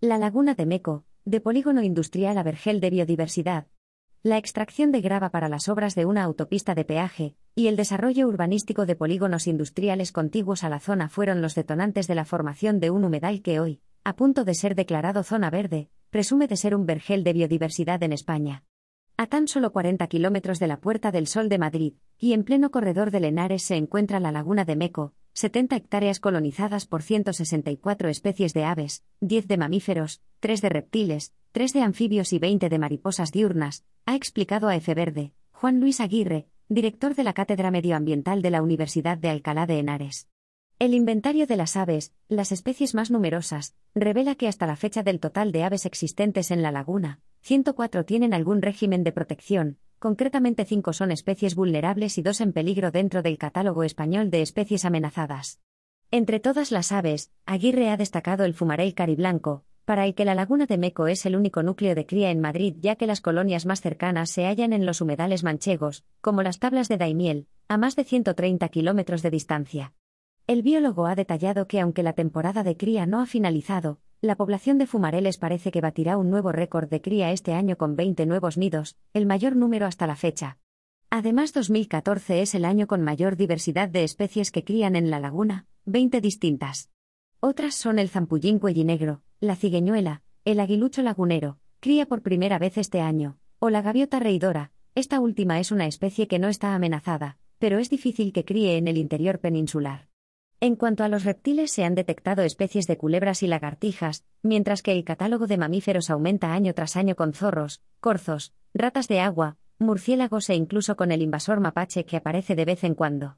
La laguna de Meco, de polígono industrial a vergel de biodiversidad. La extracción de grava para las obras de una autopista de peaje y el desarrollo urbanístico de polígonos industriales contiguos a la zona fueron los detonantes de la formación de un humedal que hoy, a punto de ser declarado zona verde, presume de ser un vergel de biodiversidad en España. A tan solo 40 kilómetros de la Puerta del Sol de Madrid, y en pleno corredor de Lenares se encuentra la laguna de Meco, 70 hectáreas colonizadas por 164 especies de aves, 10 de mamíferos, 3 de reptiles, 3 de anfibios y 20 de mariposas diurnas, ha explicado a Efe Verde, Juan Luis Aguirre, director de la Cátedra Medioambiental de la Universidad de Alcalá de Henares. El inventario de las aves, las especies más numerosas, revela que hasta la fecha del total de aves existentes en la laguna, 104 tienen algún régimen de protección, concretamente 5 son especies vulnerables y 2 en peligro dentro del catálogo español de especies amenazadas. Entre todas las aves, Aguirre ha destacado el fumarell cariblanco, para el que la laguna de Meco es el único núcleo de cría en Madrid ya que las colonias más cercanas se hallan en los humedales manchegos, como las tablas de Daimiel, a más de 130 kilómetros de distancia. El biólogo ha detallado que aunque la temporada de cría no ha finalizado, la población de fumareles parece que batirá un nuevo récord de cría este año con 20 nuevos nidos, el mayor número hasta la fecha. Además, 2014 es el año con mayor diversidad de especies que crían en la laguna, 20 distintas. Otras son el zampullín cuellinegro, la cigueñuela, el aguilucho lagunero, cría por primera vez este año, o la gaviota reidora, esta última es una especie que no está amenazada, pero es difícil que críe en el interior peninsular. En cuanto a los reptiles, se han detectado especies de culebras y lagartijas, mientras que el catálogo de mamíferos aumenta año tras año con zorros, corzos, ratas de agua, murciélagos e incluso con el invasor mapache que aparece de vez en cuando.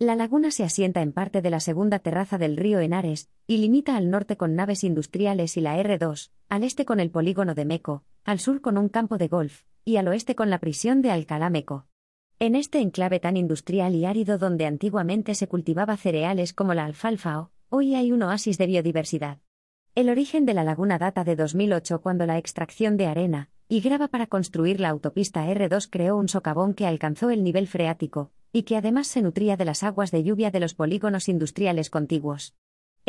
La laguna se asienta en parte de la segunda terraza del río Henares, y limita al norte con naves industriales y la R2, al este con el polígono de Meco, al sur con un campo de golf, y al oeste con la prisión de Alcalá Meco. En este enclave tan industrial y árido donde antiguamente se cultivaba cereales como la alfalfa, hoy hay un oasis de biodiversidad. El origen de la laguna data de 2008 cuando la extracción de arena y grava para construir la autopista R2 creó un socavón que alcanzó el nivel freático, y que además se nutría de las aguas de lluvia de los polígonos industriales contiguos.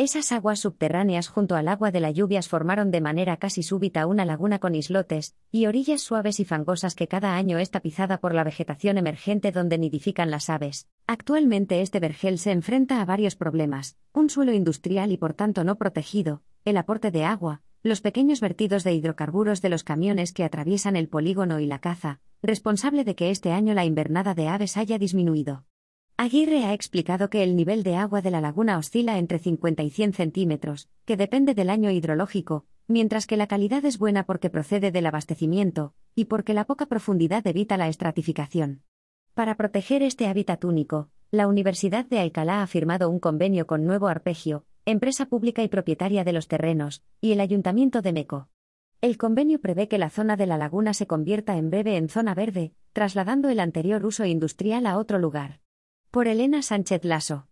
Esas aguas subterráneas junto al agua de las lluvias formaron de manera casi súbita una laguna con islotes y orillas suaves y fangosas que cada año es tapizada por la vegetación emergente donde nidifican las aves. Actualmente este vergel se enfrenta a varios problemas, un suelo industrial y por tanto no protegido, el aporte de agua, los pequeños vertidos de hidrocarburos de los camiones que atraviesan el polígono y la caza, responsable de que este año la invernada de aves haya disminuido. Aguirre ha explicado que el nivel de agua de la laguna oscila entre 50 y 100 centímetros, que depende del año hidrológico, mientras que la calidad es buena porque procede del abastecimiento, y porque la poca profundidad evita la estratificación. Para proteger este hábitat único, la Universidad de Alcalá ha firmado un convenio con Nuevo Arpegio, empresa pública y propietaria de los terrenos, y el Ayuntamiento de Meco. El convenio prevé que la zona de la laguna se convierta en breve en zona verde, trasladando el anterior uso industrial a otro lugar. Por Elena Sánchez Lasso.